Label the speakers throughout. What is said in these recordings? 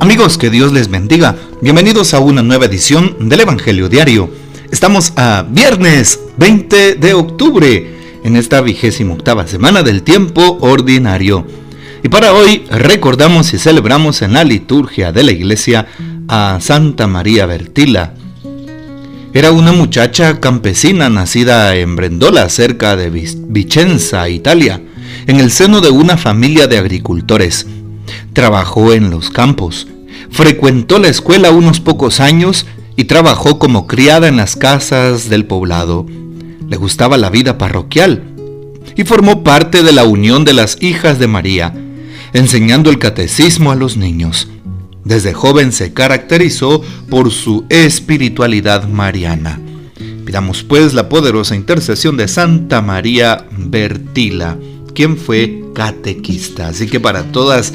Speaker 1: Amigos, que Dios les bendiga. Bienvenidos a una nueva edición del Evangelio Diario. Estamos a viernes 20 de octubre, en esta vigésima octava semana del tiempo ordinario. Y para hoy recordamos y celebramos en la liturgia de la iglesia a Santa María Bertila. Era una muchacha campesina nacida en Brendola, cerca de Vicenza, Italia, en el seno de una familia de agricultores. Trabajó en los campos, frecuentó la escuela unos pocos años y trabajó como criada en las casas del poblado. Le gustaba la vida parroquial y formó parte de la unión de las hijas de María, enseñando el catecismo a los niños. Desde joven se caracterizó por su espiritualidad mariana. Pidamos pues la poderosa intercesión de Santa María Bertila, quien fue catequista. Así que para todas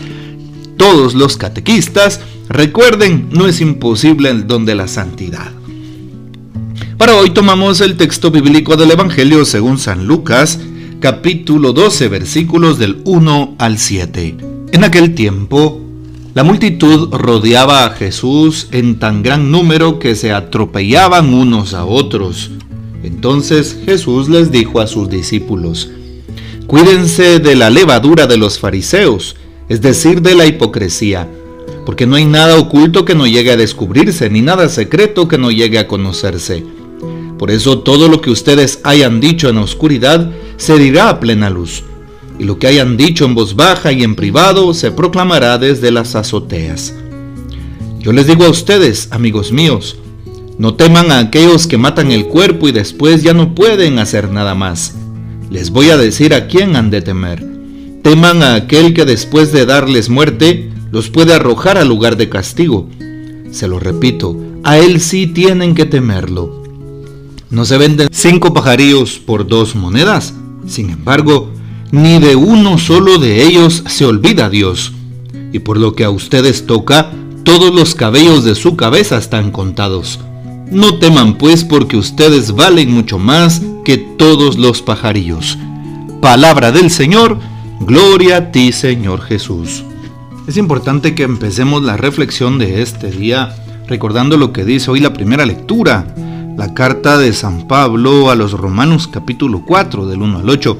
Speaker 1: todos los catequistas, recuerden, no es imposible el don de la santidad. Para hoy tomamos el texto bíblico del Evangelio según San Lucas, capítulo 12, versículos del 1 al 7. En aquel tiempo, la multitud rodeaba a Jesús en tan gran número que se atropellaban unos a otros. Entonces Jesús les dijo a sus discípulos, Cuídense de la levadura de los fariseos es decir, de la hipocresía, porque no hay nada oculto que no llegue a descubrirse, ni nada secreto que no llegue a conocerse. Por eso todo lo que ustedes hayan dicho en oscuridad se dirá a plena luz, y lo que hayan dicho en voz baja y en privado se proclamará desde las azoteas. Yo les digo a ustedes, amigos míos, no teman a aquellos que matan el cuerpo y después ya no pueden hacer nada más. Les voy a decir a quién han de temer teman a aquel que después de darles muerte los puede arrojar al lugar de castigo. Se lo repito, a él sí tienen que temerlo. No se venden cinco pajarillos por dos monedas. Sin embargo, ni de uno solo de ellos se olvida Dios. Y por lo que a ustedes toca, todos los cabellos de su cabeza están contados. No teman pues porque ustedes valen mucho más que todos los pajarillos. Palabra del Señor, Gloria a ti, Señor Jesús. Es importante que empecemos la reflexión de este día recordando lo que dice hoy la primera lectura, la carta de San Pablo a los Romanos capítulo 4 del 1 al 8.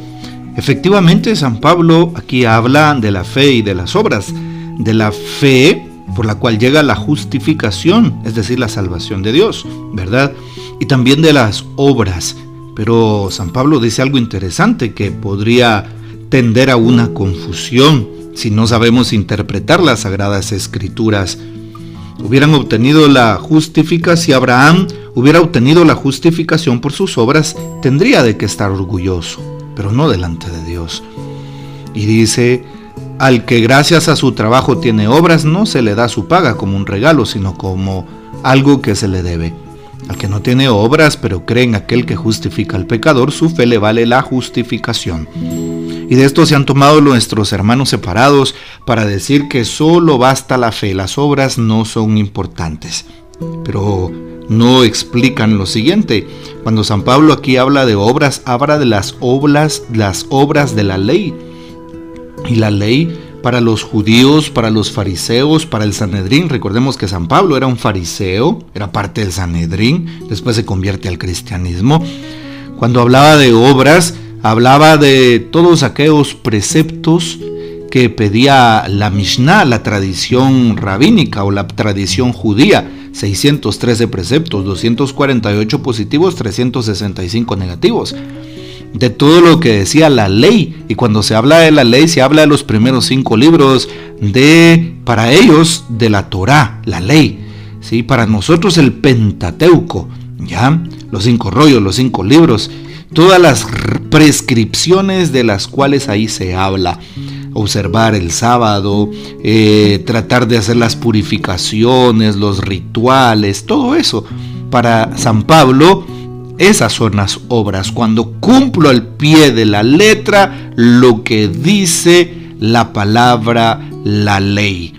Speaker 1: Efectivamente, San Pablo aquí habla de la fe y de las obras, de la fe por la cual llega la justificación, es decir, la salvación de Dios, ¿verdad? Y también de las obras. Pero San Pablo dice algo interesante que podría tender a una confusión si no sabemos interpretar las sagradas escrituras. Hubieran obtenido la justificación, si Abraham hubiera obtenido la justificación por sus obras, tendría de que estar orgulloso, pero no delante de Dios. Y dice, al que gracias a su trabajo tiene obras, no se le da su paga como un regalo, sino como algo que se le debe. Al que no tiene obras, pero cree en aquel que justifica al pecador, su fe le vale la justificación. Y de esto se han tomado nuestros hermanos separados para decir que solo basta la fe, las obras no son importantes. Pero no explican lo siguiente. Cuando San Pablo aquí habla de obras, habla de las obras, las obras de la ley. Y la ley para los judíos, para los fariseos, para el Sanedrín. Recordemos que San Pablo era un fariseo, era parte del Sanedrín, después se convierte al cristianismo. Cuando hablaba de obras, hablaba de todos aquellos preceptos que pedía la Mishnah, la tradición rabínica o la tradición judía. 613 preceptos, 248 positivos, 365 negativos. De todo lo que decía la ley. Y cuando se habla de la ley, se habla de los primeros cinco libros de, para ellos, de la Torá, la ley. ¿sí? Para nosotros el Pentateuco, ¿ya? Los cinco rollos, los cinco libros todas las prescripciones de las cuales ahí se habla. Observar el sábado, eh, tratar de hacer las purificaciones, los rituales, todo eso. Para San Pablo, esas son las obras. Cuando cumplo al pie de la letra lo que dice la palabra, la ley.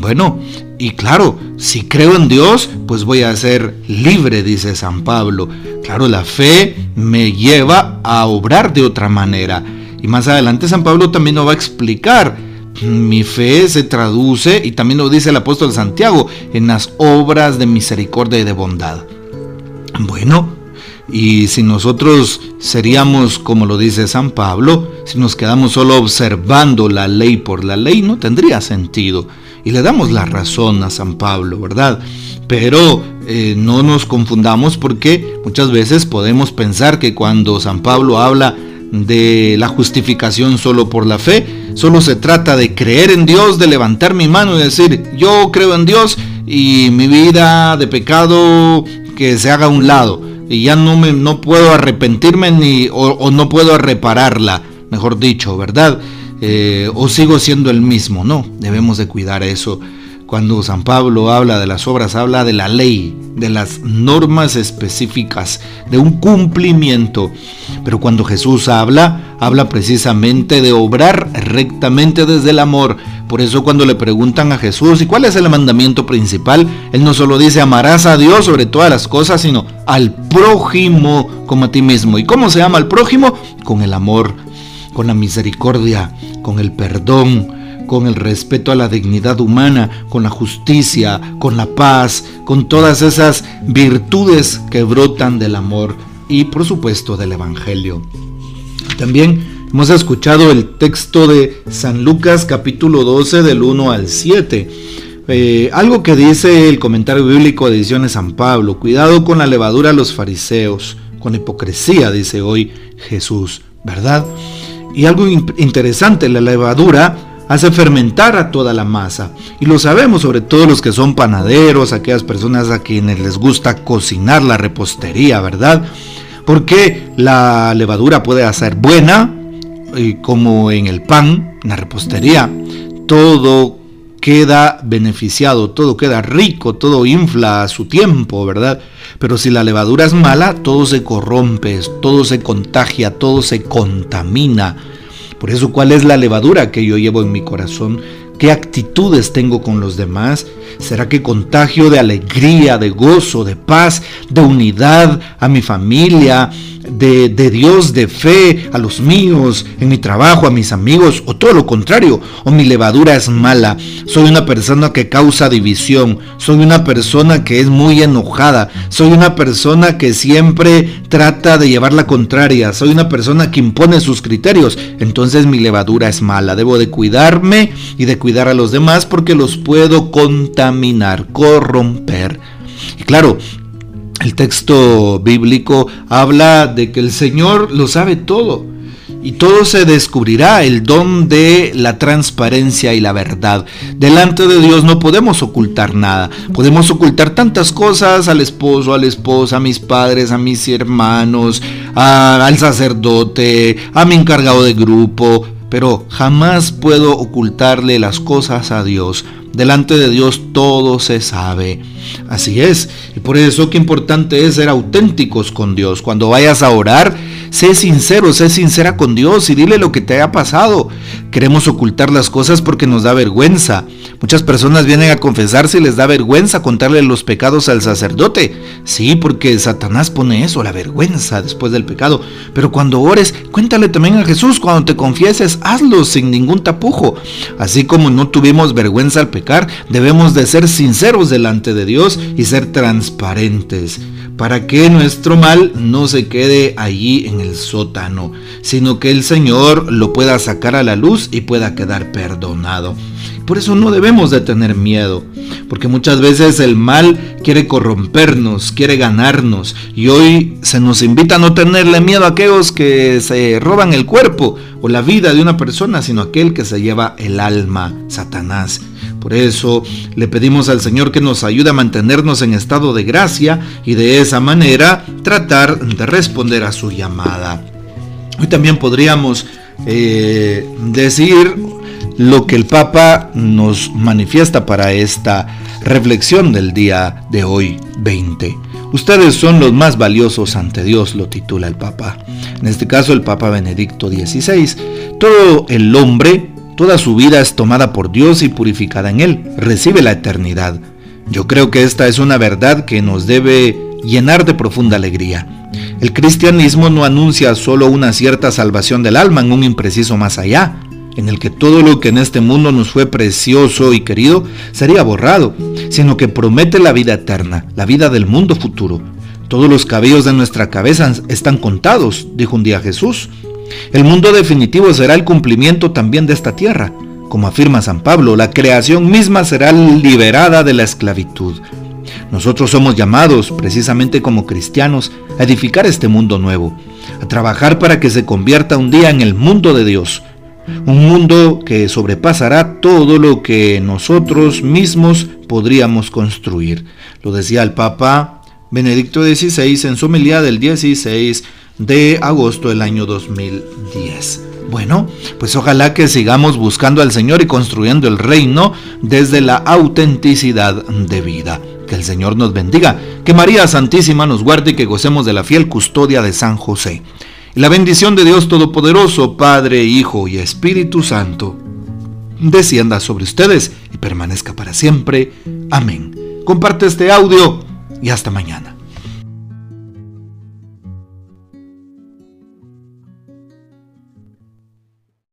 Speaker 1: Bueno, y claro, si creo en Dios, pues voy a ser libre, dice San Pablo. Claro, la fe me lleva a obrar de otra manera. Y más adelante San Pablo también nos va a explicar mi fe se traduce, y también lo dice el apóstol Santiago, en las obras de misericordia y de bondad. Bueno, y si nosotros seríamos, como lo dice San Pablo, si nos quedamos solo observando la ley por la ley, no tendría sentido. Y le damos la razón a San Pablo, ¿verdad? Pero eh, no nos confundamos porque muchas veces podemos pensar que cuando San Pablo habla de la justificación solo por la fe, solo se trata de creer en Dios, de levantar mi mano y decir, yo creo en Dios y mi vida de pecado que se haga a un lado y ya no me no puedo arrepentirme ni o, no puedo repararla, mejor dicho, ¿verdad? Eh, o sigo siendo el mismo, no, debemos de cuidar eso. Cuando San Pablo habla de las obras, habla de la ley, de las normas específicas, de un cumplimiento. Pero cuando Jesús habla, habla precisamente de obrar rectamente desde el amor. Por eso cuando le preguntan a Jesús, ¿y cuál es el mandamiento principal? Él no solo dice, amarás a Dios sobre todas las cosas, sino al prójimo como a ti mismo. ¿Y cómo se llama al prójimo? Con el amor, con la misericordia, con el perdón con el respeto a la dignidad humana, con la justicia, con la paz, con todas esas virtudes que brotan del amor y por supuesto del Evangelio. También hemos escuchado el texto de San Lucas capítulo 12 del 1 al 7. Eh, algo que dice el comentario bíblico de ediciones San Pablo, cuidado con la levadura de los fariseos, con hipocresía, dice hoy Jesús, ¿verdad? Y algo interesante, la levadura hace fermentar a toda la masa. Y lo sabemos, sobre todo los que son panaderos, aquellas personas a quienes les gusta cocinar la repostería, ¿verdad? Porque la levadura puede hacer buena, y como en el pan, en la repostería, todo queda beneficiado, todo queda rico, todo infla a su tiempo, ¿verdad? Pero si la levadura es mala, todo se corrompe, todo se contagia, todo se contamina. Por eso, ¿cuál es la levadura que yo llevo en mi corazón? ¿Qué actitudes tengo con los demás? ¿Será que contagio de alegría, de gozo, de paz, de unidad a mi familia, de, Dios, de fe a los míos, en mi trabajo, a mis amigos, o todo lo contrario, o mi levadura es mala, soy una persona que causa división, soy una persona que es muy enojada, soy una persona que siempre trata de llevar la contraria, soy una persona que impone sus criterios, entonces mi levadura es mala, debo de cuidarme y de cuidar a los demás porque los puedo contaminar, corromper. Y claro, el texto bíblico habla de que el Señor lo sabe todo y todo se descubrirá, el don de la transparencia y la verdad. Delante de Dios no podemos ocultar nada. Podemos ocultar tantas cosas al esposo, a la esposa, a mis padres, a mis hermanos, al sacerdote, a mi encargado de grupo, pero jamás puedo ocultarle las cosas a Dios Delante de Dios todo se sabe. Así es. Y por eso qué importante es ser auténticos con Dios. Cuando vayas a orar, sé sincero, sé sincera con Dios y dile lo que te haya pasado. Queremos ocultar las cosas porque nos da vergüenza. Muchas personas vienen a confesarse y les da vergüenza contarle los pecados al sacerdote. Sí, porque Satanás pone eso, la vergüenza después del pecado. Pero cuando ores, cuéntale también a Jesús. Cuando te confieses, hazlo sin ningún tapujo. Así como no tuvimos vergüenza al pecado debemos de ser sinceros delante de Dios y ser transparentes para que nuestro mal no se quede allí en el sótano, sino que el Señor lo pueda sacar a la luz y pueda quedar perdonado. Por eso no debemos de tener miedo, porque muchas veces el mal quiere corrompernos, quiere ganarnos, y hoy se nos invita a no tenerle miedo a aquellos que se roban el cuerpo o la vida de una persona, sino aquel que se lleva el alma, Satanás. Por eso le pedimos al Señor que nos ayude a mantenernos en estado de gracia y de esa manera tratar de responder a su llamada. Hoy también podríamos eh, decir lo que el Papa nos manifiesta para esta reflexión del día de hoy 20. Ustedes son los más valiosos ante Dios, lo titula el Papa. En este caso el Papa Benedicto XVI. Todo el hombre Toda su vida es tomada por Dios y purificada en Él. Recibe la eternidad. Yo creo que esta es una verdad que nos debe llenar de profunda alegría. El cristianismo no anuncia solo una cierta salvación del alma en un impreciso más allá. en el que todo lo que en este mundo nos fue precioso y querido sería borrado, sino que promete la vida eterna, la vida del mundo futuro. Todos los cabellos de nuestra cabeza están contados, dijo un día Jesús. El mundo definitivo será el cumplimiento también de esta tierra. Como afirma San Pablo, la creación misma será liberada de la esclavitud. Nosotros somos llamados, precisamente como cristianos, a edificar este mundo nuevo, a trabajar para que se convierta un día en el mundo de Dios, un mundo que sobrepasará todo lo que nosotros mismos podríamos construir. Lo decía el Papa Benedicto XVI en su homilía del 16 de agosto del año 2010. Bueno, pues ojalá que sigamos buscando al Señor y construyendo el reino desde la autenticidad de vida. Que el Señor nos bendiga, que María Santísima nos guarde y que gocemos de la fiel custodia de San José. Y la bendición de Dios Todopoderoso, Padre, Hijo y Espíritu Santo, descienda sobre ustedes y permanezca para siempre. Amén. Comparte este audio y hasta mañana.